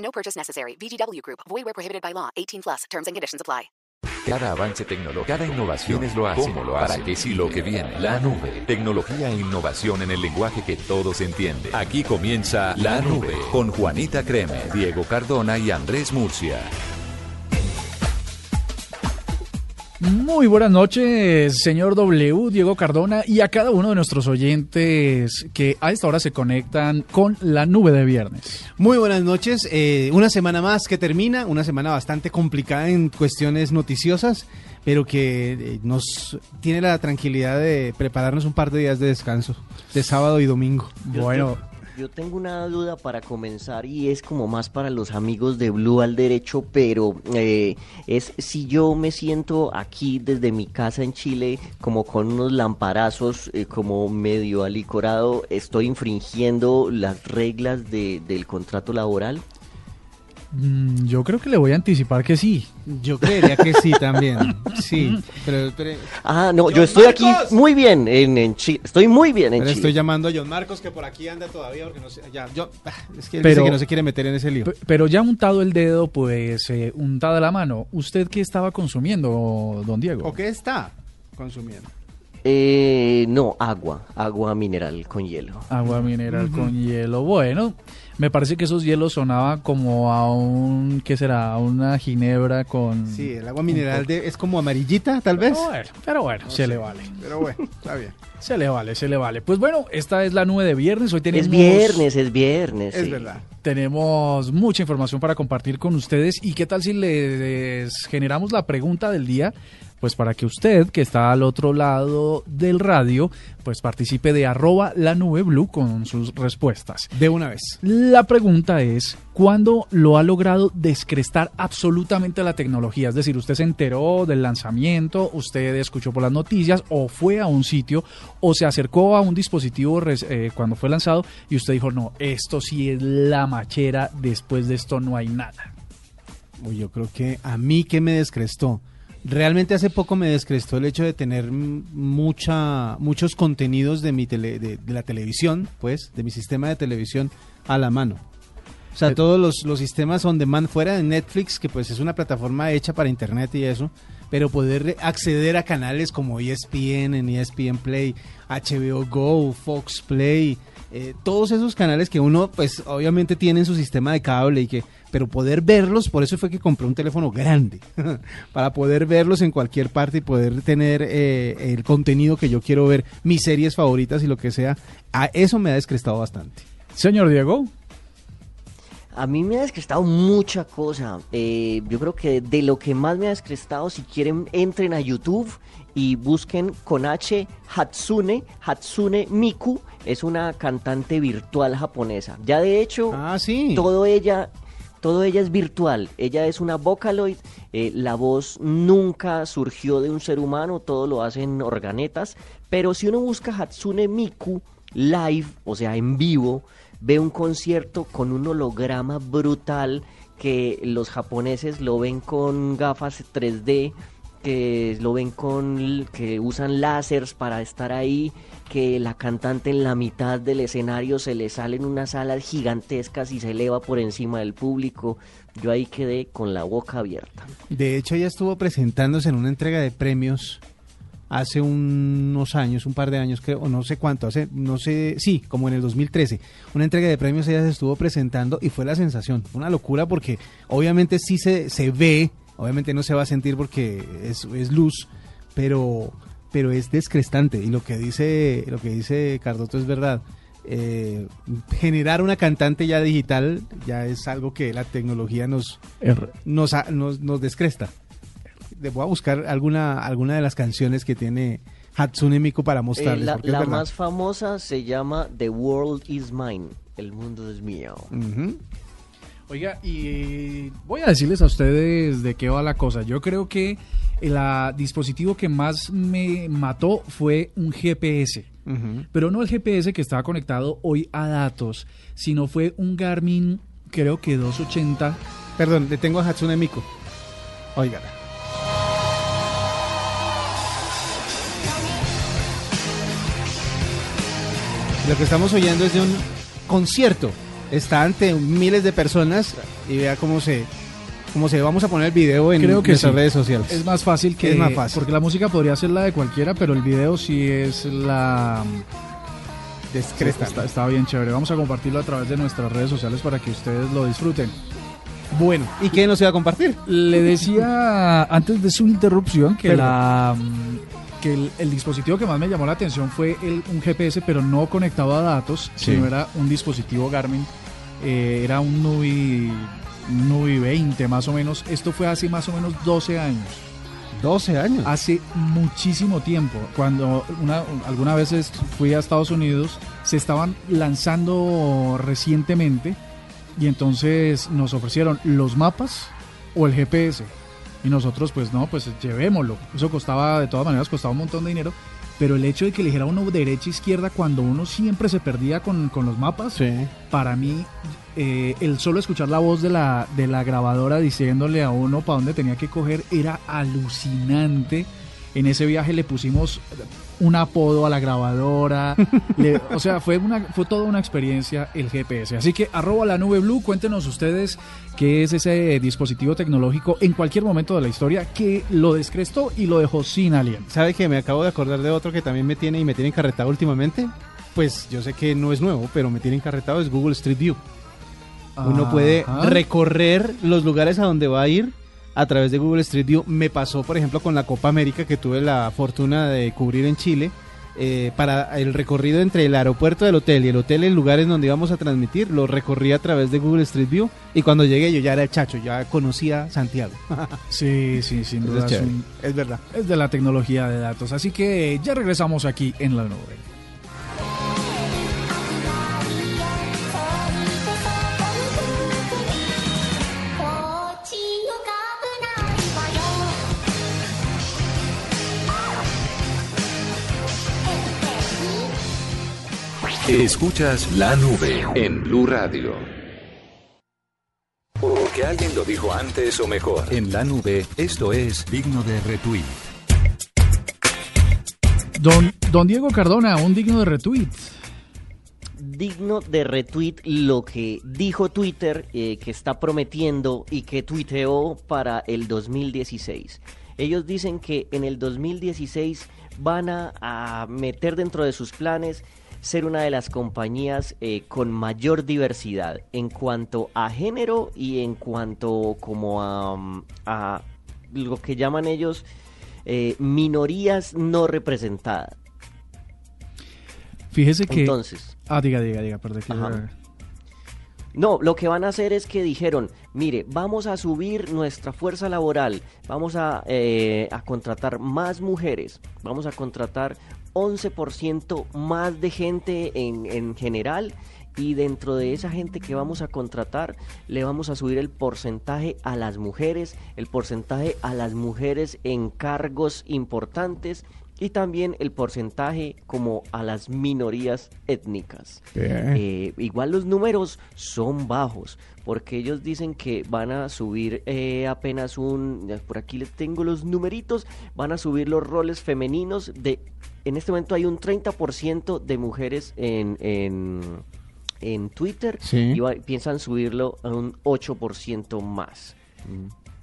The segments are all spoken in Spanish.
No purchase necessary. VGW Group. Void where prohibited by law. 18 plus. Terms and conditions apply. Cada avance tecnológico, cada innovación es lo hace. ¿Cómo lo hace? Para que si lo que viene, la nube. Tecnología e innovación en el lenguaje que todos entienden. Aquí comienza La Nube con Juanita Creme, Diego Cardona y Andrés Murcia. Muy buenas noches, señor W, Diego Cardona, y a cada uno de nuestros oyentes que a esta hora se conectan con la nube de viernes. Muy buenas noches, eh, una semana más que termina, una semana bastante complicada en cuestiones noticiosas, pero que eh, nos tiene la tranquilidad de prepararnos un par de días de descanso, de sábado y domingo. Bueno, Yo tengo una duda para comenzar y es como más para los amigos de Blue al derecho, pero eh, es si yo me siento aquí desde mi casa en Chile como con unos lamparazos, eh, como medio alicorado, ¿estoy infringiendo las reglas de- del contrato laboral? Mm, yo creo que le voy a anticipar que sí. Yo creería que sí también, sí, pero, pero- Ah, no, yo estoy aquí muy bien en, en Chile, estoy muy bien en pero Chile. estoy llamando a John Marcos que por aquí anda todavía porque no sé, ya, yo, ah, es que él Pero- dice que no se quiere meter en ese lío. Pero ya untado el dedo, pues eh, untada la mano. ¿Usted qué estaba consumiendo, don Diego? ¿O qué está consumiendo? Eh, no, agua, agua mineral con hielo. Agua mineral con hielo. Bueno, me parece que esos hielos sonaban como a un, ¿qué será? A una ginebra con... Sí, el agua mineral de, es como amarillita, tal vez. Pero bueno, pero bueno, se le vale. Pero bueno, está bien. Se le vale, se le vale. Pues bueno, esta es la nube de viernes. Hoy tenemos... Es viernes, es viernes. Es sí. verdad. Tenemos mucha información para compartir con ustedes y qué tal si les generamos la pregunta del día, pues para que usted que está al otro lado del radio, pues participe de arroba la nube blue con sus respuestas. De una vez. La pregunta es, ¿cuándo lo ha logrado descrestar absolutamente la tecnología? Es decir, usted se enteró del lanzamiento, usted escuchó por las noticias o fue a un sitio o se acercó a un dispositivo eh, cuando fue lanzado y usted dijo, no, esto sí es la machera, después de esto no hay nada. Yo creo que a mí que me descrestó. Realmente hace poco me descrestó el hecho de tener mucha, muchos contenidos de, mi tele- de, de la televisión, pues, de mi sistema de televisión a la mano. O sea, Eh, todos los, los sistemas on demand fuera de Netflix, que pues es una plataforma hecha para internet y eso, pero poder acceder a canales como ESPN, en ESPN Play, HBO Go, Fox Play, eh, todos esos canales que uno pues obviamente tiene en su sistema de cable y que pero poder verlos, por eso fue que compré un teléfono grande, para poder verlos en cualquier parte y poder tener eh, el contenido que yo quiero ver, mis series favoritas y lo que sea, a eso me ha descrestado bastante. Señor Diego, A mí me ha descrestado mucha cosa. Eh, yo creo que de lo que más me ha descrestado, si quieren, entren a YouTube y busquen con H Hatsune, Hatsune Miku. Es una cantante virtual japonesa. Ya de hecho, Ah, sí. todo ella, todo ella es virtual. Ella es una Vocaloid. eh, la voz nunca surgió de un ser humano, todo lo hacen organetas. Pero si uno busca Hatsune Miku live, o sea, en vivo, ve un concierto con un holograma brutal que los japoneses lo ven con gafas 3D que lo ven con que usan láseres para estar ahí, que la cantante en la mitad del escenario se le salen unas alas gigantescas y se eleva por encima del público. Yo ahí quedé con la boca abierta. De hecho, ella estuvo presentándose en una entrega de premios hace unos años, un par de años, creo, no sé cuánto, hace, no sé, sí, como en el 2013. Una entrega de premios ella se estuvo presentando y fue la sensación. Una locura porque obviamente sí se, se ve, obviamente no se va a sentir porque es, es luz, pero, pero es descrestante. Y lo que dice, lo que dice Cardoto es verdad. Eh, generar una cantante ya digital ya es algo que la tecnología nos, nos, nos, nos descresta. Voy a buscar alguna, alguna de las canciones que tiene Hatsune Miku para Eh, mostrarles. la más famosa se llama The World Is Mine. El mundo es mío. Oiga, y voy a decirles a ustedes de qué va la cosa. Yo creo que el dispositivo que más me mató fue un GPS. Pero no el GPS que estaba conectado hoy a datos, sino fue un Garmin, creo que 280. Perdón, le tengo a Hatsune Miku. Óigala. Lo que estamos oyendo es de un concierto. Está ante miles de personas y vea cómo se cómo se vamos a poner el video en Creo que nuestras sí. redes sociales. Es más fácil que... Es más fácil. Porque la música podría ser la de cualquiera, pero el video sí es la... Descresta. Está, está bien chévere. Vamos a compartirlo a través de nuestras redes sociales para que ustedes lo disfruten. Bueno, ¿y qué nos iba a compartir? Le decía antes de su interrupción que Perdón. la mm, que el, el dispositivo que más me llamó la atención fue el, un GPS, pero no conectado a datos, Sí. sino era un dispositivo Garmin. Eh, era un Nubi, Nubi 20 más o menos. Esto fue hace más o menos 12 años. 12 años. Hace muchísimo tiempo, cuando una, alguna vez fui a Estados Unidos, se estaban lanzando recientemente y entonces nos ofrecieron los mapas o el GPS. Y nosotros, pues no, pues llevémoslo. Eso costaba, de todas maneras, costaba un montón de dinero. Pero el hecho de que eligiera uno derecha izquierda cuando uno siempre se perdía con, con los mapas, Sí. para mí, eh, el solo escuchar la voz de la, de la grabadora diciéndole a uno para dónde tenía que coger era alucinante. En ese viaje le pusimos un apodo a la grabadora. le- o sea, fue, una, fue toda una experiencia el GPS. Así que arroba la nube blue, cuéntenos ustedes qué es ese dispositivo tecnológico en cualquier momento de la historia que lo descrestó y lo dejó sin aliento. ¿Sabe que me acabo de acordar de otro que también me tiene y me tiene encarretado últimamente? Pues yo sé que no es nuevo, pero me tiene encarretado es Google Street View. Uno puede Ajá. recorrer los lugares a donde va a ir a través de Google Street View. Me pasó, por ejemplo, con la Copa América que tuve la fortuna de cubrir en Chile. eh, para el recorrido entre el aeropuerto del hotel y el hotel en lugares donde íbamos a transmitir, lo recorrí a través de Google Street View y cuando llegué yo ya era el chacho, ya conocía Santiago. Sí, sí, sin duda. es un- Es verdad. es de la tecnología de datos. Así que ya regresamos aquí en la nube. Escuchas la nube en Blue Radio. Porque alguien lo dijo antes o mejor. En la nube, esto es digno de retweet. Don, don Diego Cardona, un digno de retweet. digno de retweet lo que dijo Twitter eh, que está prometiendo y que tuiteó para el 2016. Ellos dicen que en el 2016 van a, a meter dentro de sus planes ser una de las compañías eh, con mayor diversidad en cuanto a género y en cuanto como a, mm, a lo que llaman ellos eh, minorías no representadas. Fíjese que. Entonces, Ah, diga, diga, diga, perdón. Ajá. No, lo que van a hacer es que dijeron, mire, vamos a subir nuestra fuerza laboral, vamos a, eh, a contratar más mujeres, vamos a contratar 11% más de gente en, en general y dentro de esa gente que vamos a contratar le vamos a subir el porcentaje a las mujeres, el porcentaje a las mujeres en cargos importantes y también el porcentaje como a las minorías étnicas. Eh, igual los números son bajos, porque ellos dicen que van a subir eh, apenas un, por aquí les tengo los numeritos, van a subir los roles femeninos de, en este momento hay un 30% de mujeres en, en, en Twitter Sí. y va- piensan subirlo a un 8% más.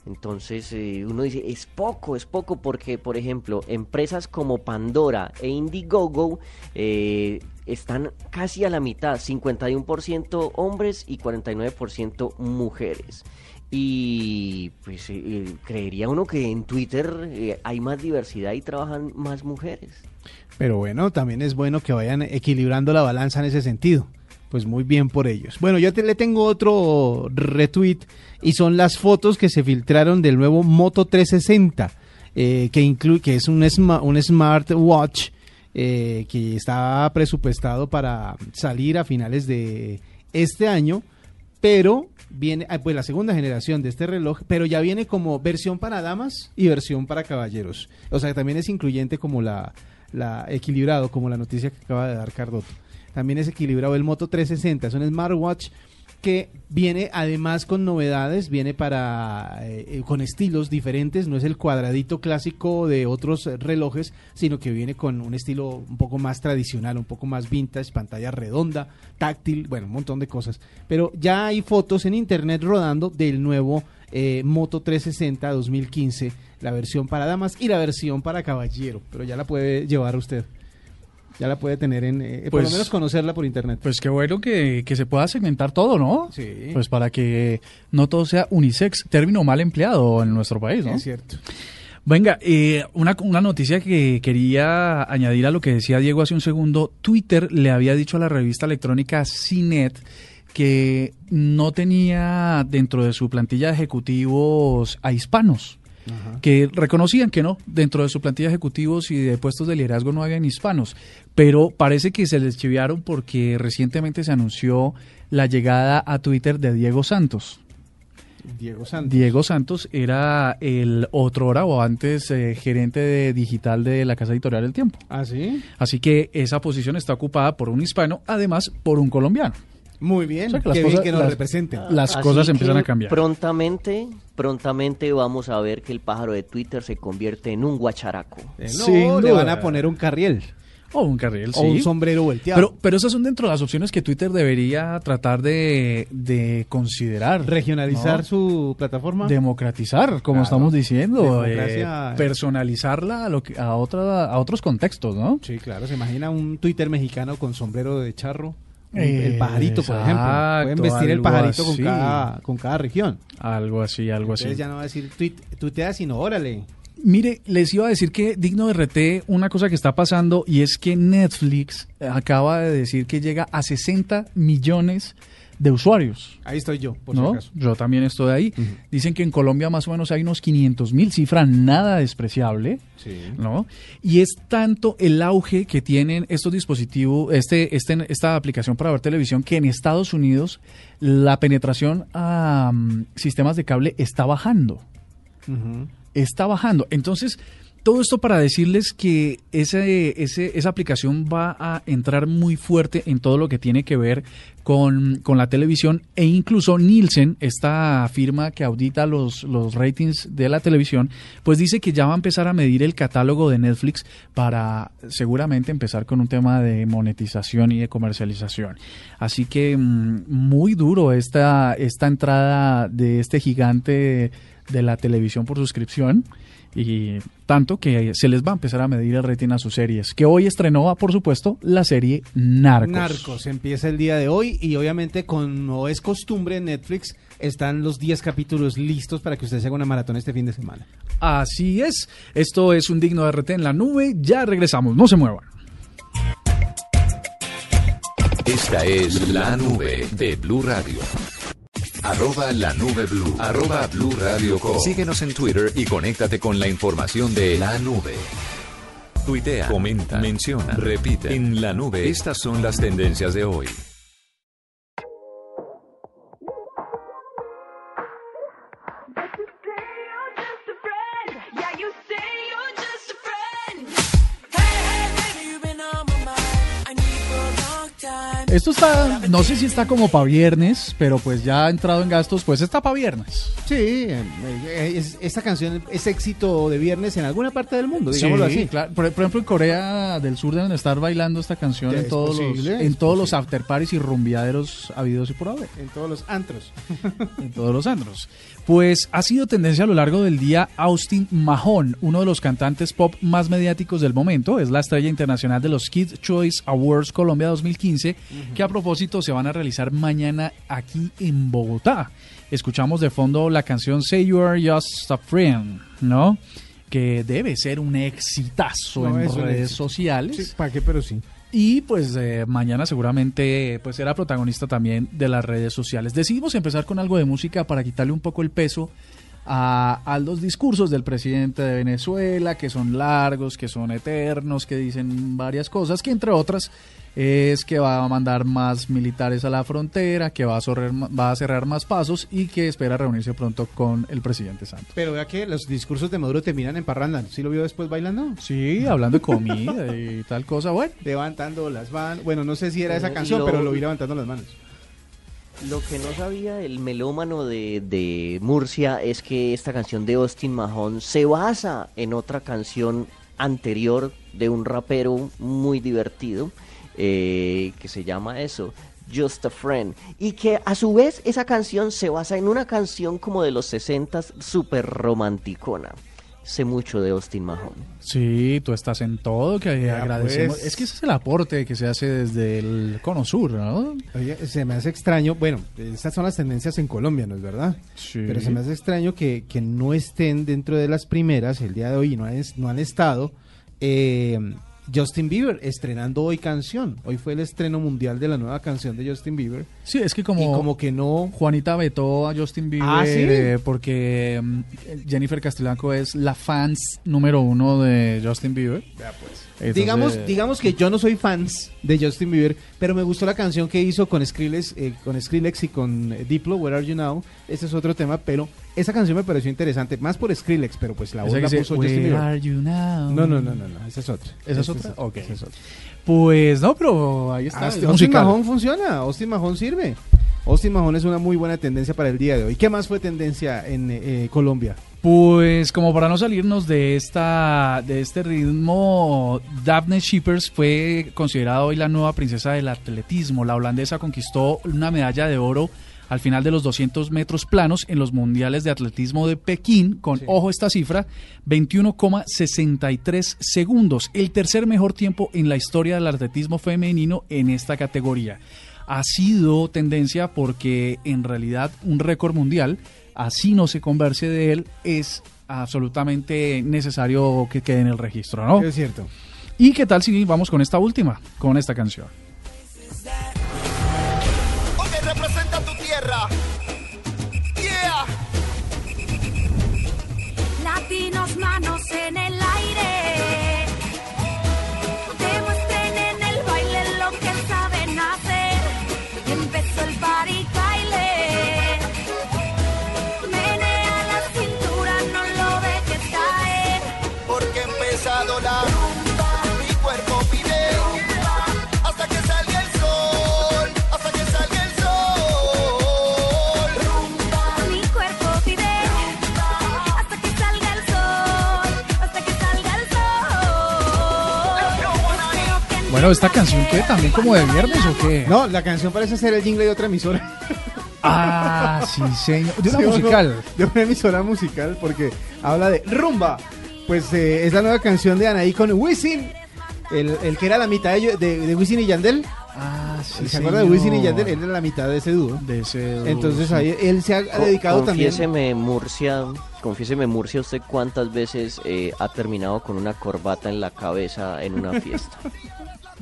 Entonces eh, uno dice, es poco, es poco porque, por ejemplo, empresas como Pandora e Indiegogo eh, están casi a la mitad, 51% hombres y 49% mujeres. Y pues eh, eh, creería uno que en Twitter eh, hay más diversidad y trabajan más mujeres. Pero bueno, también es bueno que vayan equilibrando la balanza en ese sentido. Pues muy bien por ellos. Bueno, yo te, le tengo otro retweet y son las fotos que se filtraron del nuevo Moto 360, eh, que, incluye que es un, sma- un smartwatch que está presupuestado para salir a finales de este año, pero viene, ah, pues la segunda generación de este reloj, pero ya viene como versión para damas y versión para caballeros. O sea, también es incluyente como la, la equilibrado, como la noticia que acaba de dar Cardoto. También es equilibrado el Moto 360, es un smartwatch que viene además con novedades, viene para eh, eh, con estilos diferentes, no es el cuadradito clásico de otros relojes, sino que viene con un estilo un poco más tradicional, un poco más vintage, pantalla redonda, táctil, bueno, un montón de cosas. Pero ya hay fotos en internet rodando del nuevo eh, Moto 360 2015, la versión para damas y la versión para caballero, pero ya la puede llevar usted. Ya la puede tener en, eh, por lo Pues- menos conocerla por internet. Pues qué bueno que, que se pueda segmentar todo, ¿no? Sí. Pues para que no todo sea unisex, término mal empleado en nuestro país, ¿no? Es cierto. Venga, eh, una, una noticia que quería añadir a lo que decía Diego hace un segundo. Twitter le había dicho a la revista electrónica CNET que no tenía dentro de su plantilla de ejecutivos a hispanos. Que reconocían que no, dentro de su plantilla de ejecutivos y de puestos de liderazgo no habían hispanos, pero parece que se les chiviaron porque recientemente se anunció la llegada a Twitter de Diego Santos. Diego Santos. Diego Santos era el otro hora o antes eh, gerente de digital de la Casa Editorial del Tiempo. ¿Ah, sí? Así que esa posición está ocupada por un hispano, además por un colombiano. Muy bien. O sea, que las Qué bien cosas- que nos las- representen. Las Así cosas empiezan a cambiar. Prontamente, prontamente vamos a ver que el pájaro de Twitter se convierte en un guacharaco. Eh, Sin no, le duda. van a poner un carriel O un carril, o sí. un sombrero volteado. Pero, pero esas son dentro de las opciones que Twitter debería tratar de, de considerar. regionalizar ¿no? su plataforma. democratizar, como Claro. estamos diciendo, Democracia- eh, personalizarla a, lo que- a, otra, a otros contextos, ¿no? Sí, claro, se imagina un Twitter mexicano con sombrero de charro. Un- Eh, el pajarito, por ejemplo. Pueden vestir el pajarito con cada, con cada región. Algo así, algo así. Entonces ya no va a decir tuit, tuitea, sino órale. Mire, les iba a decir que digno de RT una cosa que está pasando y es que Netflix acaba de decir que llega a 60 millones de usuarios. Ahí estoy yo, por ¿no? si acaso. Yo también estoy ahí. Dicen que en Colombia más o menos hay unos 500 mil, cifra nada despreciable. Sí. ¿no? Y es tanto el auge que tienen estos dispositivos, este, este, esta aplicación para ver televisión, que en Estados Unidos la penetración a mm, sistemas de cable está bajando. Está bajando. Entonces, todo esto para decirles que ese, ese, esa aplicación va a entrar muy fuerte en todo lo que tiene que ver con, con la televisión e incluso Nielsen, esta firma que audita los, los ratings de la televisión, pues dice que ya va a empezar a medir el catálogo de Netflix para seguramente empezar con un tema de monetización y de comercialización. Así que mm, muy duro esta, esta entrada de este gigante de la televisión por suscripción y tanto que se les va a empezar a medir el rating a sus series, que hoy estrenó, por supuesto, la serie Narcos. Narcos empieza el día de hoy y obviamente como es costumbre en Netflix están los 10 capítulos listos para que usted se haga una maratón este fin de semana. Así es, esto es un digno de RT en la nube, ya regresamos, no se muevan. Esta es la nube de Blue Radio. Arroba la nube blue. Arroba blue radio com. Síguenos en Twitter y conéctate con la información de la nube. Tuitea, comenta, menciona, repite. En la nube, estas son las tendencias de hoy. Esto está, no sé si está como para viernes, pero pues ya ha entrado en gastos, pues está para viernes. Sí, eh, es- esta canción es éxito de viernes en alguna parte del mundo, digámoslo Sí, así. claro. Por, por ejemplo, en Corea del Sur deben estar bailando esta canción Es en todos posible, los, en todos los after parties y rumbiaderos habidos y por haber. En todos los antros. en todos los andros. Pues ha sido tendencia a lo largo del día Austin Mahone, uno de los cantantes pop más mediáticos del momento, es la estrella internacional de los Kids Choice Awards Colombia 2015, que a propósito se van a realizar mañana aquí en Bogotá. Escuchamos de fondo la canción Say You Are Just a Friend, ¿no? Que debe ser un exitazo No, en redes éxito. sociales. Sí, ¿Para qué? Pero sí. Y pues eh, mañana seguramente pues será protagonista también de las redes sociales. Decidimos empezar con algo de música para quitarle un poco el peso a, a los discursos del presidente de Venezuela, que son largos, que son eternos, que dicen varias cosas, que entre otras es que va a mandar más militares a la frontera, que va a, cerrar, va a cerrar más pasos y que espera reunirse pronto con el presidente Santos. Pero vea que los discursos de Maduro terminan en parranda. ¿Sí lo vio después bailando? Sí, hablando de comida y tal cosa, bueno. Levantando las manos. Bueno, no sé si era esa canción, pero lo vi levantando las manos. Lo que no sabía el melómano de, de Murcia es que esta canción de Austin Mahon se basa en otra canción anterior de un rapero muy divertido eh, que se llama eso, Just a Friend. Y que a su vez esa canción se basa en una canción como de los 60 súper romanticona. Sé mucho de Austin Mahon. Sí, tú estás en todo, que Ya, agradecemos. pues. Es que ese es el aporte que se hace desde el Cono Sur, ¿no? Oye, se me hace extraño, bueno, estas son las tendencias en Colombia, ¿no es verdad? Sí. Pero se me hace extraño que, que no estén dentro de las primeras el día de hoy y no han, no han estado eh, Justin Bieber estrenando hoy canción. Hoy fue el estreno mundial de la nueva canción de Justin Bieber. Sí, es que como, y como que no... Juanita vetó a Justin Bieber Ah, ¿sí? eh, porque mm, Jennifer Castellanco es la fans número uno de Justin Bieber. Entonces, Digamos, digamos que yo no soy fans de Justin Bieber, pero me gustó la canción que hizo con Skrillex, eh, con Skrillex y con eh, Diplo, Where Are You Now. Ese es otro tema, pero esa canción me pareció interesante, más por Skrillex, pero pues la voz la puso Justin "Where Bieber. are you now?" No, no, no, no, no, esa es otra. ¿Esa es otra? Ok. esa es otra. Pues no, pero ahí está. Este Austin. Mahon funciona, Austin Mahon sirve. Austin Mahon es una muy buena tendencia para el día de hoy. ¿Qué más fue tendencia en eh, Colombia? Pues como para no salirnos de esta de este ritmo, Daphne Shippers fue considerada hoy la nueva princesa del atletismo. La holandesa conquistó una medalla de oro al final de los 200 metros planos en los mundiales de atletismo de Pekín, con, ojo esta cifra, 21,63 segundos, el tercer mejor tiempo en la historia del atletismo femenino en esta categoría. Ha sido tendencia porque en realidad un récord mundial, así no se converse de él, es absolutamente necesario que quede en el registro, ¿no? Es cierto. ¿Y qué tal si vamos con esta última, con esta canción? Tierra. Bueno, ¿esta canción qué? ¿También como de viernes o qué? No, la canción parece ser el jingle de otra emisora. Ah, sí, señor. De una Sí, musical. De una emisora musical porque habla de rumba. Pues eh, es la nueva canción de Anaí con Wisin. El, el que era la mitad de, ellos- de, de Wisin y Yandel. Ah, sí, ¿Se acuerda de Wisin y. Yandel? Él era la mitad de ese dúo. De ese dúo, Entonces ahí él se ha Co- dedicado también. Confiéseme, Murcia, confiéseme, Murcia, usted cuántas veces eh, ha terminado con una corbata en la cabeza en una fiesta.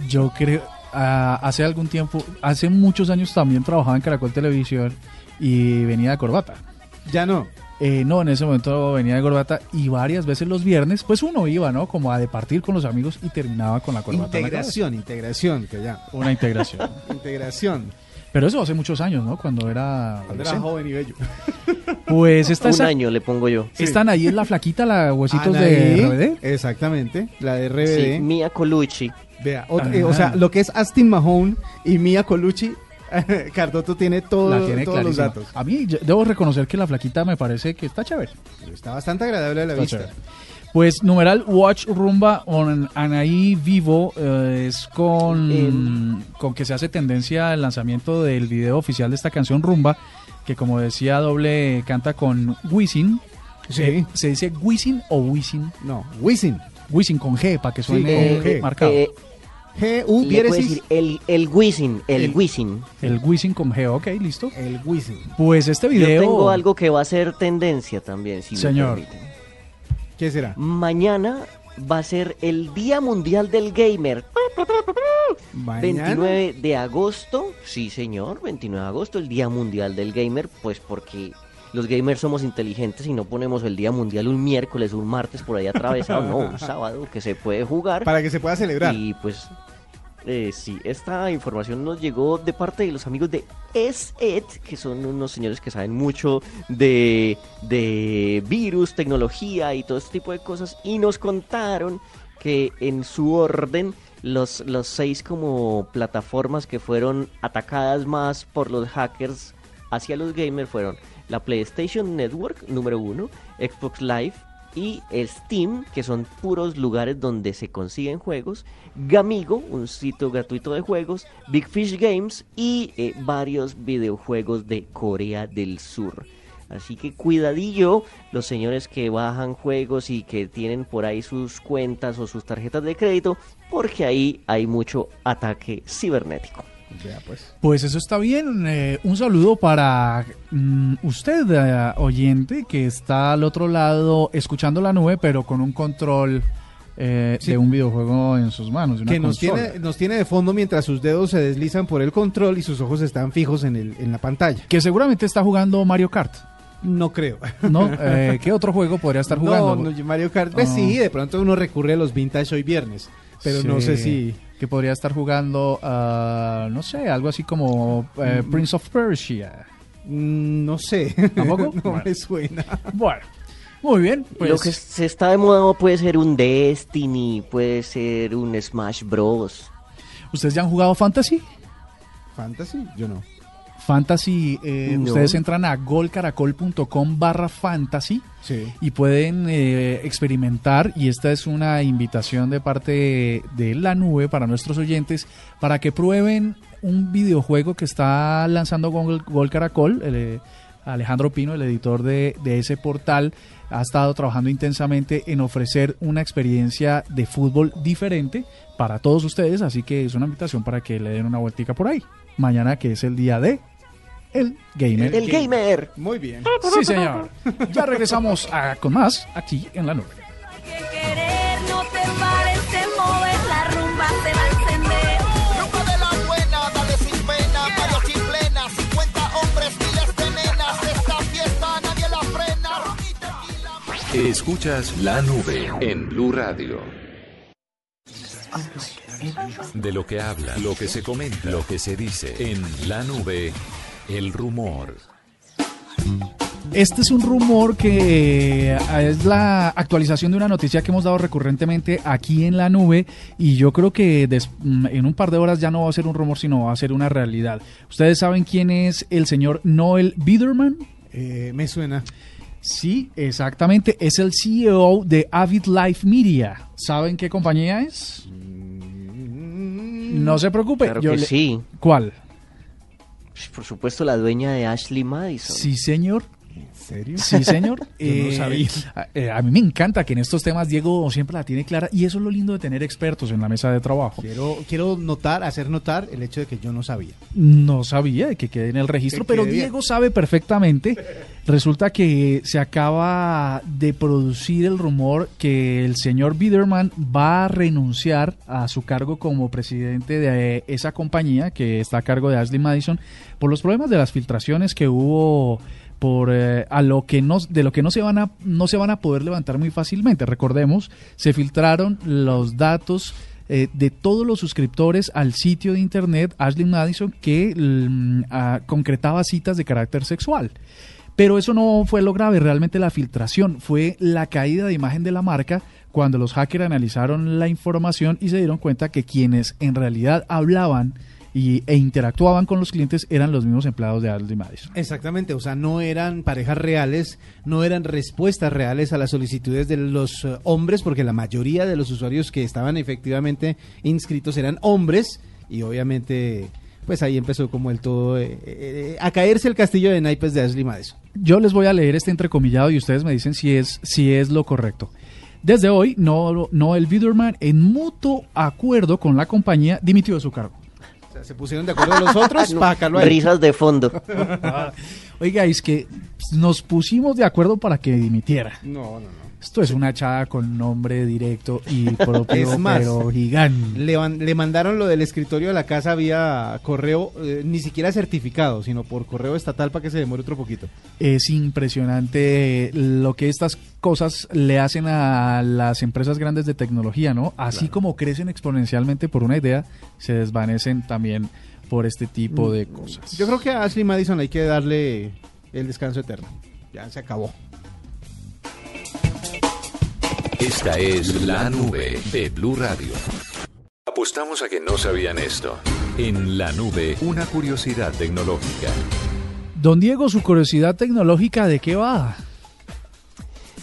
Yo creo, ah, hace algún tiempo, hace muchos años también trabajaba en Caracol Televisión y venía de corbata. Ya no. Eh, no, en ese momento venía de corbata y varias veces los viernes, pues uno iba, ¿no? Como a departir con los amigos y terminaba con la corbata. la Integración, integración, que ya. Una integración. Integración. Pero eso hace muchos años, ¿no? Cuando era... Cuando era joven y bello. Pues esta Un año le pongo yo. Están ahí en la flaquita, la huesitos Anaí, de RBD. Exactamente. La de Sí, RBD. Mia Colucci. Vea, otra- eh, o sea, lo que es Austin Mahone y Mia Colucci, Cardoto tiene, todo, tiene todos los datos. A mí yo debo reconocer que la flaquita me parece que está chévere. Está bastante agradable a la Está vista. chévere. Pues numeral Watch Rumba on Anaí Vivo eh, es con, con que se hace tendencia el lanzamiento del video oficial de esta canción Rumba, que como decía Doble canta con Wisin. Sí. Eh, ¿Se dice Wisin o Wisin? No, Wisin. Wisin con G, para que Sí, suene con G. marcado. Eh, G-U, le diéresis. puedo decir el, el Wisin, el, El- Wisin. El Wisin con G, ok, listo. El Wisin. Pues este Yo video... tengo algo que va a ser tendencia también, si Señor. me. ¿Qué será? Mañana va a ser el Día Mundial del Gamer. Mañana. 29 de agosto, sí señor, 29 de agosto, el Día Mundial del Gamer, pues porque los gamers somos inteligentes y no ponemos el Día Mundial un miércoles, un martes por ahí atravesado, no, un sábado que se puede jugar. Para que se pueda celebrar. Y pues, eh, sí, esta información nos llegó de parte de los amigos de ESET, que son unos señores que saben mucho de, de virus, tecnología y todo este tipo de cosas, y nos contaron que en su orden los, los seis como plataformas que fueron atacadas más por los hackers hacia los gamers fueron la PlayStation Network número uno, Xbox Live y Steam, que son puros lugares donde se consiguen juegos, Gamigo, un sitio gratuito de juegos, Big Fish Games y eh, varios videojuegos de Corea del Sur. Así que cuidadillo los señores que bajan juegos y que tienen por ahí sus cuentas o sus tarjetas de crédito, porque ahí hay mucho ataque cibernético. Vea, pues. Pues eso está bien. Eh, un saludo para mm, usted, eh, oyente, que está al otro lado escuchando la nube, pero con un control eh, Sí. de un videojuego en sus manos. una Que nos consola. tiene, nos tiene de fondo mientras sus dedos se deslizan por el control y sus ojos están fijos en, el, en la pantalla. Que seguramente está jugando Mario Kart. No creo. ¿No? Eh, ¿Qué otro juego podría estar jugando? No, no, Mario Kart. Pues Ah. sí, de pronto uno recurre a los vintage hoy viernes. Pero no sé si. Que podría estar jugando, ah, no sé, algo así como eh, Prince of Persia. mm, No sé. ¿Tampoco? no Bueno. me suena. Bueno, muy bien. Pues, Lo que se está de moda puede ser un Destiny, puede ser un Smash Bros. ¿Ustedes ya han jugado Fantasy? ¿Fantasy? Yo no. Fantasy, eh, No. ustedes entran a golcaracol.com barra fantasy Sí. y pueden eh, experimentar y esta es una invitación de parte de la nube para nuestros oyentes para que prueben un videojuego que está lanzando Gol, Gol Caracol. el, eh, Alejandro Pino, el editor de, de ese portal, ha estado trabajando intensamente en ofrecer una experiencia de fútbol diferente para todos ustedes, así que es una invitación para que le den una vueltica por ahí. Mañana que es el día de el gamer. El gamer. Muy bien. Sí, señor. Ya regresamos a- con más aquí en la nube. que querer no te pares de mover, la rumba se va a encender. Rumba de la buena, dale sin pena, varios chiflenas, 50 hombres, miles de nenas. Esta fiesta nadie la frena. Ron y tequila. Escuchas la nube en Blue Radio. De lo que habla, lo que se comenta, lo que se dice en la nube, el rumor. Este es un rumor que eh, es la actualización de una noticia que hemos dado recurrentemente aquí en la nube y yo creo que des- mm, en un par de horas ya no va a ser un rumor sino va a ser una realidad. ¿Ustedes saben quién es el señor Noel Biederman? Eh, me suena. Sí, exactamente, es el CEO de Avid Life Media. ¿Saben qué compañía es? No se preocupe. Claro yo que le- sí. ¿Cuál? Por supuesto, la dueña de Ashley Madison. Sí, señor. ¿En serio? Sí, señor. Yo no sabía. A, eh, a mí me encanta que en estos temas Diego siempre la tiene clara y eso es lo lindo de tener expertos en la mesa de trabajo. Quiero, quiero notar, hacer notar el hecho de que yo no sabía. No sabía de que quede en el registro, Que pero bien. Diego sabe perfectamente. Resulta que se acaba de producir el rumor que el señor Biederman va a renunciar a su cargo como presidente de esa compañía que está a cargo de Ashley Madison por los problemas de las filtraciones que hubo por eh, a lo que no de lo que no se van a no se van a poder levantar muy fácilmente. Recordemos, se filtraron los datos eh, de todos los suscriptores al sitio de internet Ashley Madison que mm, ah, concretaba citas de carácter sexual. Pero eso no fue lo grave, realmente la filtración fue la caída de imagen de la marca cuando los hackers analizaron la información y se dieron cuenta que quienes en realidad hablaban y, e interactuaban con los clientes eran los mismos empleados de Ashley Madison. Exactamente, o sea, no eran parejas reales, no eran respuestas reales a las solicitudes de los eh, hombres, porque la mayoría de los usuarios que estaban efectivamente inscritos eran hombres y obviamente pues ahí empezó como el todo eh, eh, a caerse el castillo de naipes de Ashley Madison. Yo les voy a leer este entrecomillado y ustedes me dicen si es, si es lo correcto. Desde hoy, no, Noel Biederman, en mutuo acuerdo con la compañía, dimitió de su cargo. Sea, se pusieron de acuerdo los otros para sacarlo a él. Risas de fondo. Oiga, es que nos pusimos de acuerdo para que dimitiera. No, no, no. Esto es una echada con nombre directo y propio, Es más, pero gigante. Le mandaron lo del escritorio de la casa vía correo, eh, ni siquiera certificado, sino por correo estatal para que se demore otro poquito. Es impresionante lo que estas cosas le hacen a las empresas grandes de tecnología, ¿no? Así como crecen exponencialmente por una idea, se desvanecen también por este tipo de cosas. Yo creo que a Ashley Madison hay que darle el descanso eterno. Ya se acabó. Esta es la nube de Blue Radio. Apostamos a que no sabían esto. En la nube, una curiosidad tecnológica. Don Diego, su curiosidad tecnológica, ¿de qué va?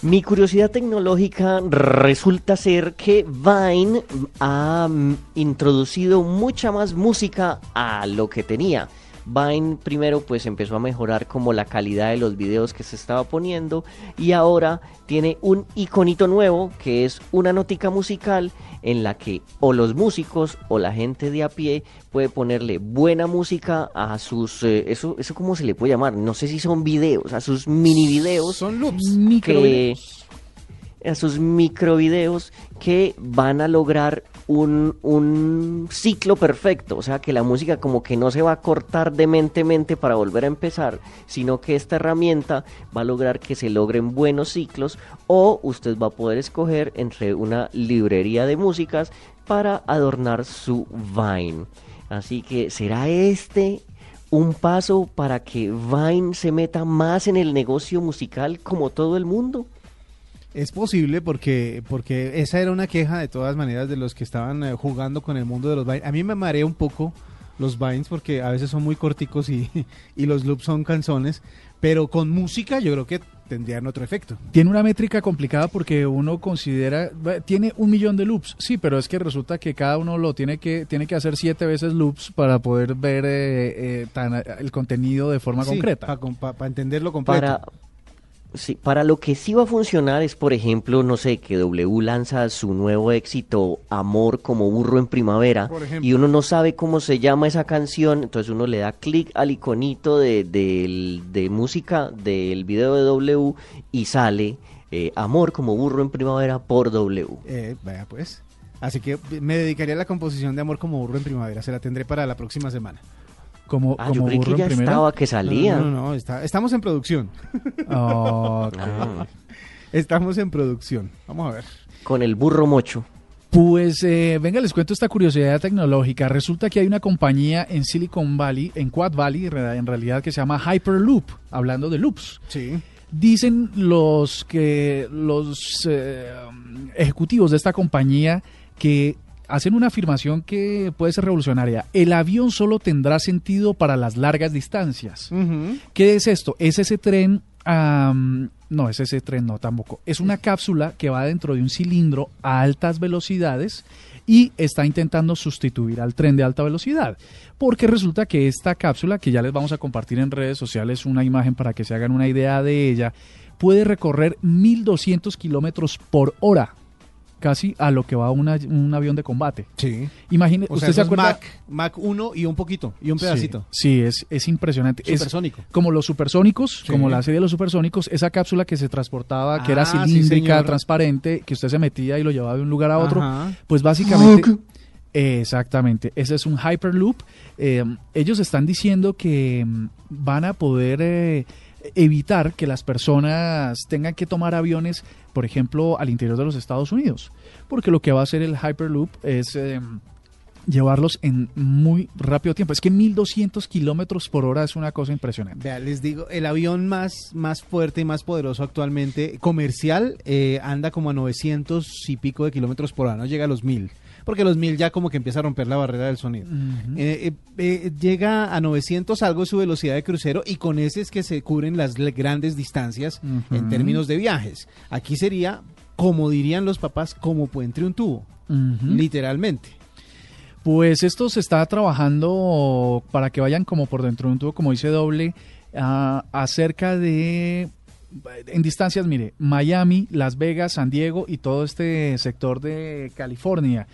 Mi curiosidad tecnológica resulta ser que Vine ha mm, introducido mucha más música a lo que tenía. Vine primero pues empezó a mejorar como la calidad de los videos que se estaba poniendo y ahora tiene un iconito nuevo que es una notica musical en la que o los músicos o la gente de a pie puede ponerle buena música a sus eh, eso eso cómo se le puede llamar no sé si son videos a sus mini videos Son loops. que a sus microvideos que van a lograr un, un ciclo perfecto, o sea que la música como que no se va a cortar dementemente para volver a empezar, sino que esta herramienta va a lograr que se logren buenos ciclos o usted va a poder escoger entre una librería de músicas para adornar su Vine. Así que será este un paso para que Vine se meta más en el negocio musical como todo el mundo. Es posible porque, porque esa era una queja de todas maneras de los que estaban eh, jugando con el mundo de los Vines. A mí me marea un poco los Vines porque a veces son muy corticos y, y los loops son canzones, pero con música yo creo que tendrían otro efecto. Tiene una métrica complicada porque uno considera, tiene un millón de loops, sí, pero es que resulta que cada uno lo tiene que, tiene que hacer siete veces loops para poder ver eh, eh, tan- el contenido de forma concreta. Para entenderlo completo. Para, sí, para lo que sí va a funcionar es, por ejemplo, no sé, que W lanza su nuevo éxito Amor como burro en primavera y uno no sabe cómo se llama esa canción, entonces uno le da clic al iconito de, de música del video de W y sale eh, Amor como burro en primavera por W. Eh, vaya pues. Así que me dedicaría a la composición de Amor como burro en primavera. Se la tendré para la próxima semana. Como, Ah, yo como creí que burro ya en primera. estaba, que salía. No, no, no, está- estamos en producción. Ok. Ah, Estamos en producción. Vamos a ver. con el burro mocho. Pues eh, venga, les cuento esta curiosidad tecnológica. Resulta que hay una compañía en Silicon Valley, en Quad Valley, en realidad, que se llama Hyperloop, hablando de loops. Sí. Dicen los que los eh, ejecutivos de esta compañía que hacen una afirmación que puede ser revolucionaria. El avión solo tendrá sentido para las largas distancias. ¿Qué es esto? Es ese tren, am, no, es ese tren, no, tampoco. Es una cápsula que va dentro de un cilindro a altas velocidades y está intentando sustituir al tren de alta velocidad. Porque resulta que esta cápsula, que ya les vamos a compartir en redes sociales una imagen para que se hagan una idea de ella, puede recorrer 1200 kilómetros por hora. Casi a lo que va una- un avión de combate. Sí. Imagine, O sea, ¿usted se acuerda? Mac, Mac 1 y un poquito, y un pedacito. Sí, sí, es, es impresionante. Es Supersónico. como los supersónicos, Sí. como la serie de los supersónicos, esa cápsula que se transportaba, que era Ah, sí, cilíndrica, transparente, que usted se metía y lo llevaba de un lugar a otro. Ajá. Pues básicamente, exactamente, ese es un Hyperloop. Eh, ellos están diciendo que mm, van a poder eh, evitar que las personas tengan que tomar aviones, por ejemplo, al interior de los Estados Unidos. Porque lo que va a hacer el Hyperloop es... eh, llevarlos en muy rápido tiempo. Es que 1200 kilómetros por hora es una cosa impresionante. Vea, les digo, el avión más, más fuerte y más poderoso actualmente, comercial, eh, anda como a 900 y pico de kilómetros por hora, no llega a los 1000. Porque los 1000 ya como que empieza a romper la barrera del sonido. Eh, eh, eh, llega a 900 algo su velocidad de crucero y con ese es que se cubren las grandes distancias en términos de viajes. Aquí sería, como dirían los papás, como puente un tubo, literalmente. Pues esto se está trabajando para que vayan como por dentro de un tubo, como dice doble, ah, acerca de en distancias, mire, Miami, Las Vegas, San Diego y todo este sector de California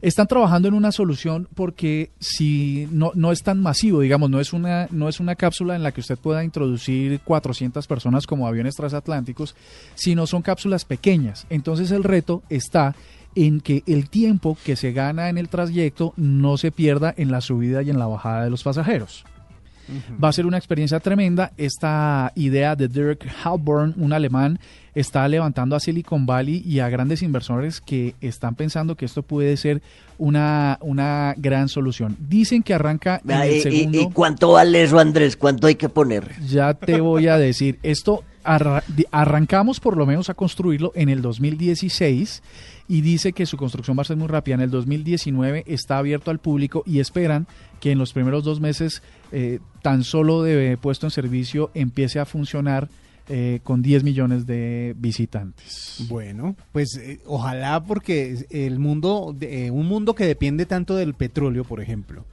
están trabajando en una solución porque si no, no es tan masivo, digamos, no es una no es una cápsula en la que usted pueda introducir 400 personas como aviones transatlánticos, sino son cápsulas pequeñas. Entonces el reto está en que el tiempo que se gana en el trayecto no se pierda en la subida y en la bajada de los pasajeros. Va a ser una experiencia tremenda. Esta idea de Dirk Halborn, un alemán, está levantando a Silicon Valley y a grandes inversores que están pensando que esto puede ser una, una gran solución. Dicen que arranca en Ah, el ¿Y, y- segundo. y cuánto vale eso, Andrés? ¿Cuánto hay que poner? Ya te voy a decir, esto arrancamos por lo menos a construirlo en el 2016 y dice que su construcción va a ser muy rápida. En el 2019 está abierto al público y esperan que en los primeros dos meses eh, tan solo de puesto en servicio empiece a funcionar eh, con 10 millones de visitantes. Bueno, pues eh, ojalá porque el mundo, eh, un mundo que depende tanto del petróleo, por ejemplo,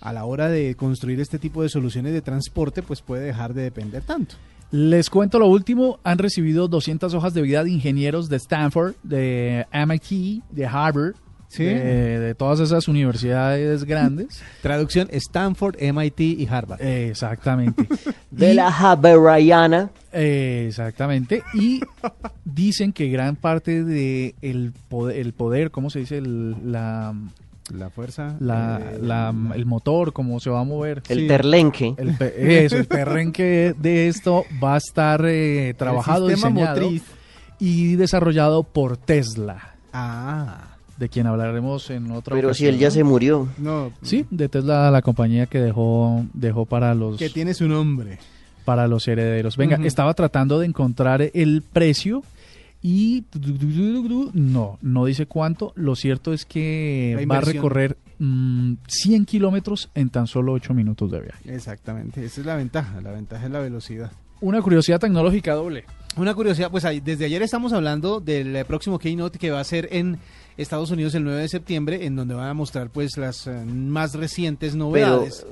a la hora de construir este tipo de soluciones de transporte, pues puede dejar de depender tanto. Les cuento lo último, han recibido 200 hojas de vida de ingenieros de Stanford, de MIT, de Harvard, Sí. de, de todas esas universidades grandes. Traducción Stanford, MIT y Harvard. Exactamente. De Y- la Havaiana. eh, exactamente. Y dicen que gran parte de el poder, el poder ¿cómo se dice? El, la, La fuerza. la, eh, la- el motor, cómo se va a mover. El Sí. terlenque. El, eso, el perrenque de esto va a estar eh, trabajado, el sistema diseñado motriz. y desarrollado por Tesla, Ah, de quien hablaremos en otra Pero si él ya se murió. no. Sí, de Tesla, la compañía que dejó dejó para los Que tiene su nombre. para los herederos. Venga, estaba tratando de encontrar el precio y no, no dice cuánto. Lo cierto es que va a recorrer mm, 100 kilómetros en tan solo 8 minutos de viaje. Exactamente, esa es la ventaja. La ventaja es la velocidad. Una curiosidad tecnológica doble. Una curiosidad, pues ahí- desde ayer estamos hablando del próximo Keynote que va a ser en Estados Unidos el 9 de septiembre, en donde van a mostrar pues las eh, más recientes Pero novedades.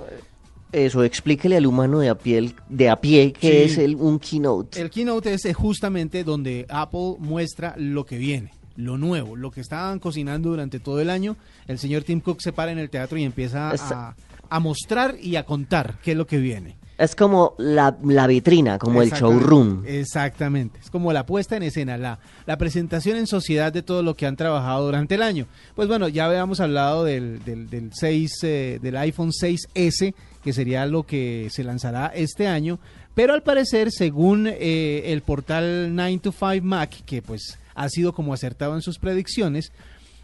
Eso, explíquele al humano de a pie, de a pie que Sí. es el, un keynote. El Keynote es justamente donde Apple muestra lo que viene, lo nuevo, lo que estaban cocinando durante todo el año. El señor Tim Cook se para en el teatro y empieza a, a mostrar y a contar qué es lo que viene. Es como la, la vitrina, como el showroom. Exactamente. Es como la puesta en escena, la, la presentación en sociedad de todo lo que han trabajado durante el año. Pues bueno, ya habíamos hablado del, del, del 6, eh, del iPhone 6S, que sería lo que se lanzará este año. Pero al parecer, según eh, el portal 9 to 5 Mac, que pues ha sido como acertado en sus predicciones,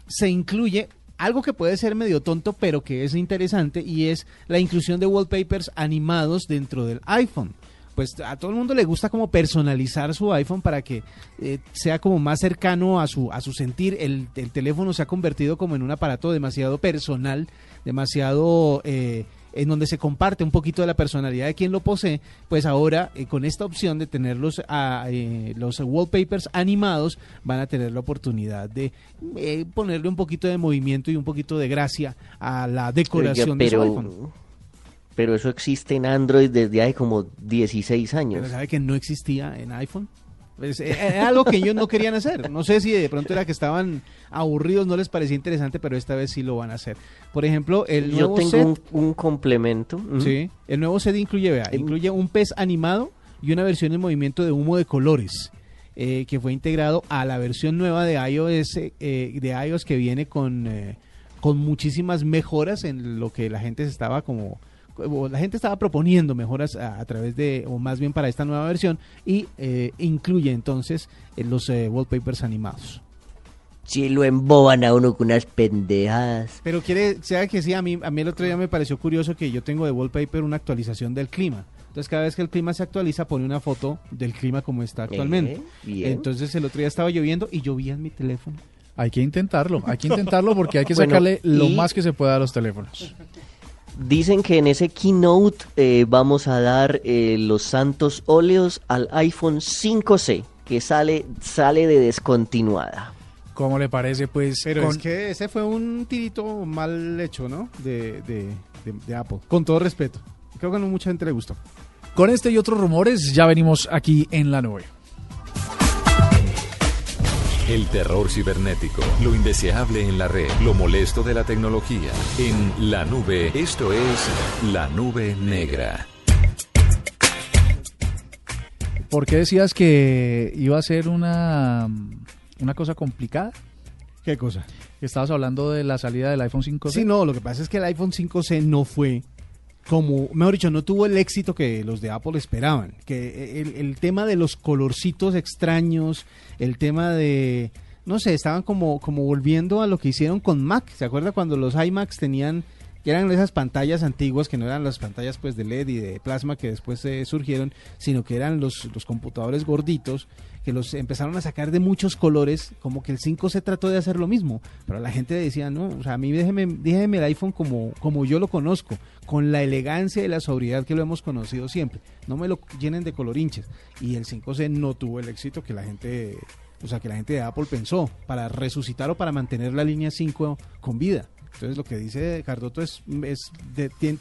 se incluye algo que puede ser medio tonto, pero que es interesante, y es la inclusión de wallpapers animados dentro del iPhone. Pues a todo el mundo le gusta como personalizar su iPhone para que eh, sea como más cercano a su, a su sentir. El, el teléfono se ha convertido como en un aparato demasiado personal, demasiado... eh, en donde se comparte un poquito de la personalidad de quien lo posee, pues ahora eh, con esta opción de tener los, ah, eh, los wallpapers animados van a tener la oportunidad de eh, ponerle un poquito de movimiento y un poquito de gracia a la decoración Oiga, de su iPhone. pero eso existe en Android desde hace como 16 años. Pero sabe que no existía en iPhone. Pues, eh, era algo que ellos no querían hacer. No sé si de pronto era que estaban aburridos, no les parecía interesante, pero esta vez sí lo van a hacer. Por ejemplo, el Yo nuevo tengo set, un, un complemento. sí, el nuevo set incluye, vea, incluye un pez animado y una versión en movimiento de humo de colores. eh, que fue integrado a la versión nueva de iOS, eh, de iOS que viene con, eh, con muchísimas mejoras en lo que la gente se estaba como o la gente estaba proponiendo mejoras a, a través de, o más bien para esta nueva versión, y eh, incluye entonces eh, los eh, wallpapers animados. Si lo emboban a uno con unas pendejadas. Pero quiere, sea que sí, a mí, a mí el otro día me pareció curioso que yo tengo de wallpaper una actualización del clima. Entonces cada vez que el clima se actualiza pone una foto del clima como está actualmente. Eh. Entonces el otro día estaba lloviendo y llovía en mi teléfono. Hay que intentarlo, hay que intentarlo porque hay que Bueno, sacarle lo y- más que se pueda a los teléfonos. Dicen que en ese keynote eh, vamos a dar eh, los santos óleos al iPhone 5C, que sale, sale de descontinuada. ¿Cómo le parece? Pues Pero con- es que ese fue un tirito mal hecho, ¿no? De, de, de- de Apple. Con todo respeto. Creo que no mucha gente le gustó. con este y otros rumores ya venimos aquí en la nube. El terror cibernético, lo indeseable en la red, lo molesto de la tecnología. En la nube, esto es la nube negra. ¿Por qué decías que iba a ser una, una cosa complicada? ¿Qué cosa? Estabas hablando de la salida del iPhone 5C. Sí, no, lo que pasa es que el iPhone 5C no fue como, mejor dicho, no tuvo el éxito que los de Apple esperaban. Que el, el tema de los colorcitos extraños, el tema de, no sé, estaban como, como volviendo a lo que hicieron con Mac. ¿Se acuerda cuando los iMacs tenían, que eran esas pantallas antiguas, que no eran las pantallas pues de LED y de plasma que después eh, surgieron, sino que eran los, los computadores gorditos, que los empezaron a sacar de muchos colores, como que el 5 se trató de hacer lo mismo, pero la gente decía, no, o sea, a mí déjeme, déjeme el iPhone como, como yo lo conozco, con la elegancia y la sobriedad que lo hemos conocido siempre, no me lo llenen de colorinches, y el 5C no tuvo el éxito que la gente, o sea, que la gente de Apple pensó, para resucitar o para mantener la línea 5 con vida. Entonces lo que dice Cardoto es,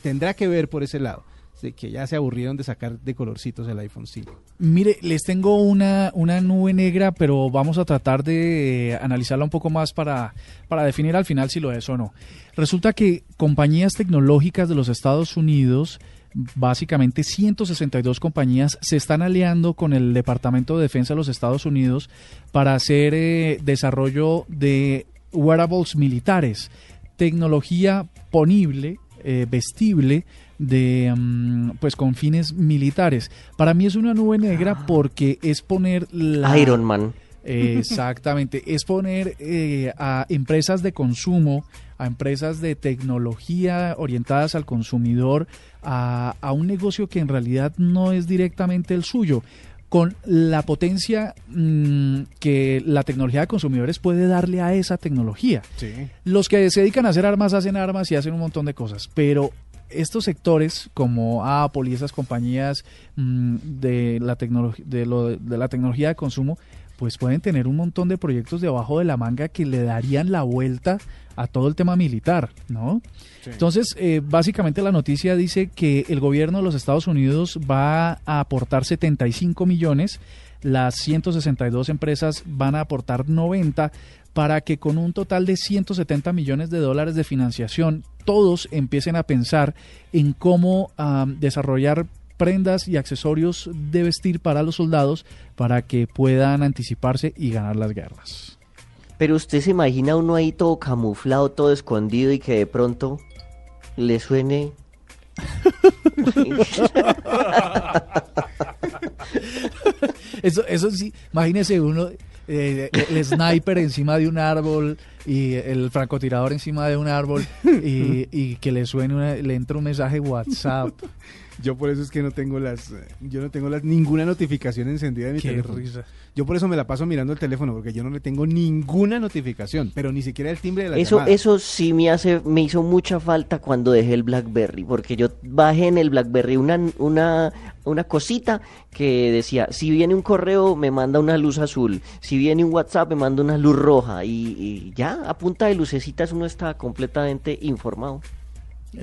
tendrá que ver por ese lado, de que ya se aburrieron de sacar de colorcitos el iPhone 5. Mire, les tengo una, una nube negra, pero vamos a tratar de analizarla un poco más para, para definir al final si lo es o no. Resulta que compañías tecnológicas de los Estados Unidos, básicamente 162 compañías, se están aliando con el Departamento de Defensa de los Estados Unidos para hacer eh, desarrollo de wearables militares, tecnología ponible, eh, vestible, de mm, pues con fines militares. Para mí es una nube negra porque es poner la Iron Man. Exactamente, es poner eh, a empresas de consumo, a empresas de tecnología orientadas al consumidor, a, a un negocio que en realidad no es directamente el suyo, con la potencia mm, que la tecnología de consumidores puede darle a esa tecnología. Sí. Los que se dedican a hacer armas hacen armas y hacen un montón de cosas, pero estos sectores como Apple y esas compañías mm, de, la tecnología de, lo- de la tecnología de consumo, pues pueden tener un montón de proyectos debajo de la manga que le darían la vuelta a todo el tema militar, ¿no? Entonces, eh, básicamente la noticia dice que el gobierno de los Estados Unidos va a aportar 75 millones, las 162 empresas van a aportar 90 para que con un total de 170 millones de dólares de financiación todos empiecen a pensar en cómo desarrollar prendas y accesorios de vestir para los soldados para que puedan anticiparse y ganar las guerras. Pero usted se imagina uno ahí todo camuflado, todo escondido y que de pronto le suene. Eso, eso sí, imagínese uno, eh, el sniper encima de un árbol y el francotirador encima de un árbol y, y que le suene, una- le entra un mensaje WhatsApp. Yo por eso es que no tengo las, eh, yo no tengo las, ninguna notificación encendida de mi Qué teléfono. risa. Yo por eso me la paso mirando el teléfono porque yo no le tengo ninguna notificación, pero ni siquiera el timbre de la Eso, llamada. eso sí me hace, me hizo mucha falta cuando dejé el BlackBerry, porque yo bajé en el BlackBerry una, una, una cosita que decía, si viene un correo me manda una luz azul, si viene un WhatsApp me manda una luz roja, y, y ya a punta de lucecitas uno está completamente informado.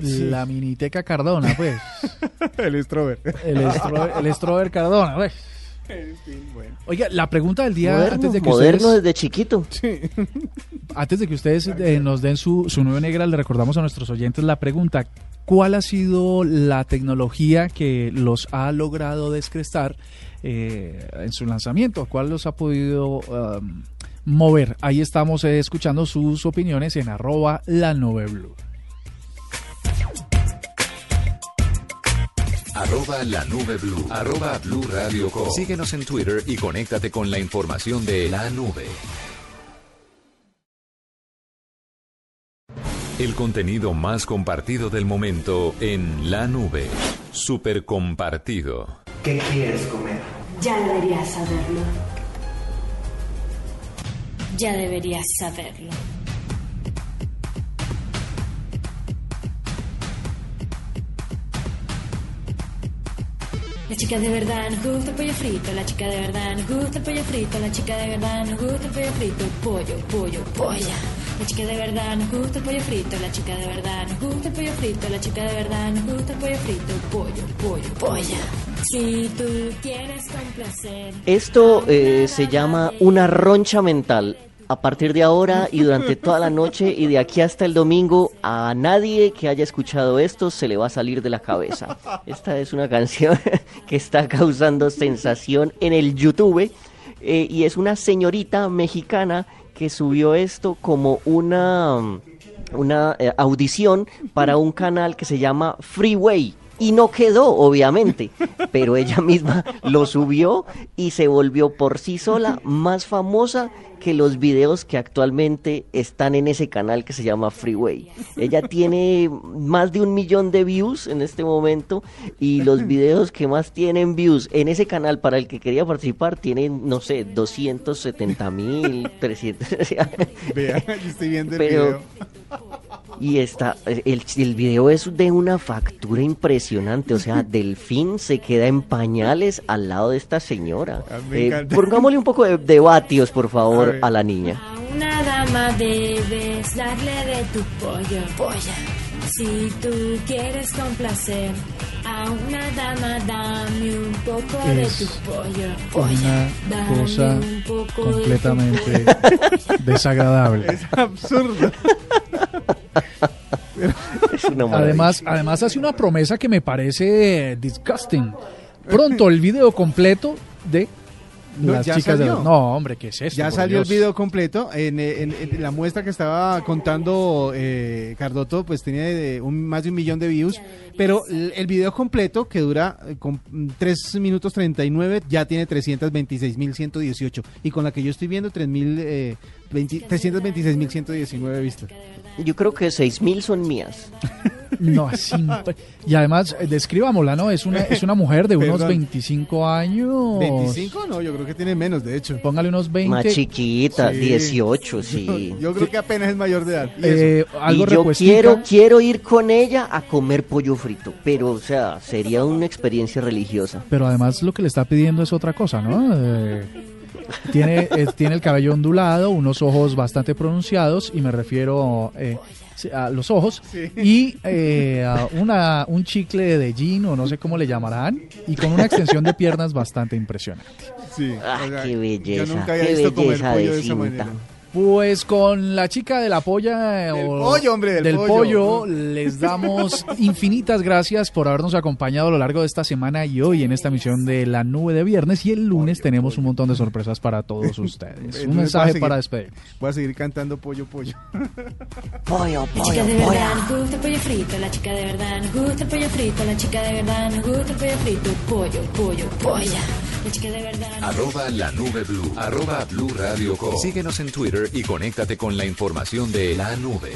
La miniteca Cardona, pues. el Strober. El, el Strober Cardona, pues. Oiga, la pregunta del día Moderno, antes de que moderno ustedes, desde chiquito. antes de que ustedes eh, nos den su, su nube negra, le recordamos a nuestros oyentes la pregunta: ¿Cuál ha sido la tecnología que los ha logrado descrestar eh, en su lanzamiento? ¿Cuál los ha podido um, mover? Ahí estamos eh, escuchando sus opiniones en arroba la nube blue. Arroba la nube blue. Arroba blue radio com. Síguenos en Twitter y conéctate con la información de la nube. El contenido más compartido del momento en la nube. Super compartido. ¿Qué quieres comer? Ya deberías saberlo. Ya deberías saberlo. La chica de verdad nos gusta el pollo frito, la chica de verdad nos gusta el pollo frito, la chica de verdad nos gusta el pollo frito, pollo, pollo, polla. La chica de verdad nos gusta el pollo frito, la chica de verdad nos gusta el pollo frito, la chica de verdad nos gusta el pollo frito, pollo, pollo, polla. Si tú quieres complacer. Esto eh, se llama una roncha mental. A partir de ahora y durante toda la noche y de aquí hasta el domingo, a nadie que haya escuchado esto se le va a salir de la cabeza. Esta es una canción que está causando sensación en el YouTube eh, y es una señorita mexicana que subió esto como una, una eh, audición para un canal que se llama Freeway. Y no quedó, obviamente, pero ella misma lo subió y se volvió por sí sola más famosa que los videos que actualmente están en ese canal que se llama Freeway. Ella tiene más de un millón de views en este momento y los videos que más tienen views en ese canal para el que quería participar tienen, no sé, 270 mil, 300. Vea, yo estoy viendo el Pero- video. Y está, el, el video es de una factura impresionante, o sea, Delfín se queda en pañales al lado de esta señora. Ah, Eh, pongámosle un poco de, de vatios, por A favor, ver. a la niña. A una dama debes darle de tu pollo. Polla. Si tú quieres complacer a una dama, dame un poco de Es tu pollo. Polla. Una Dame cosa un poco de tu completamente desagradable. Es absurdo. Además, además hace una promesa que me parece disgusting. Pronto el video completo de No, las ya chicas de salió. No, hombre, ¿qué es esto? Ya salió Dios? el video completo. En, en- en la muestra que estaba contando eh, Cardoto, pues tenía eh, un- más de un millón de views. Pero el, el video completo, que dura eh, con 3 minutos 39, ya tiene 326.118. Y con la que yo estoy viendo, 3.000, eh, 20 326.119 vistas. Yo creo que 6.000 son mías. No, es imp- Y además, eh, describámosla, ¿no? Es una, es una mujer de unos Perdón. 25 años. ¿25? No, yo creo que tiene menos, de hecho. Póngale unos 20. Más chiquita, Sí. 18, sí. Yo, yo creo que apenas es mayor de edad. Y. Eh, algo y yo quiero, quiero ir con ella a comer pollo frito, pero, o sea, sería una experiencia religiosa. Pero además lo que le está pidiendo es otra cosa, ¿no? Eh, tiene, eh, tiene el cabello ondulado, unos ojos bastante pronunciados, y me refiero eh, a los ojos, y eh, una, un chicle de jean, o no sé cómo le llamarán, y con una extensión de piernas bastante impresionante. Sí, Ah, o sea, qué belleza, Yo nunca había qué visto comer belleza pollo de de esa manera. Pues con la chica de la polla Del o pollo, hombre, del pollo. pollo. les damos infinitas gracias por habernos acompañado a lo largo de esta semana y hoy en esta misión de la nube de viernes y el lunes tenemos un montón de sorpresas para todos ustedes. Un mensaje seguir- para despedir. Voy a seguir cantando pollo, pollo. Pollo, La chica de verdad nos gusta el pollo frito, la chica de verdad nos gusta el pollo frito, la chica de verdad nos gusta el pollo frito, pollo, pollo, polla. La chica de verdad Arroba la nube blue. Arroba blue radio com. Síguenos en Y conéctate con la información de la nube.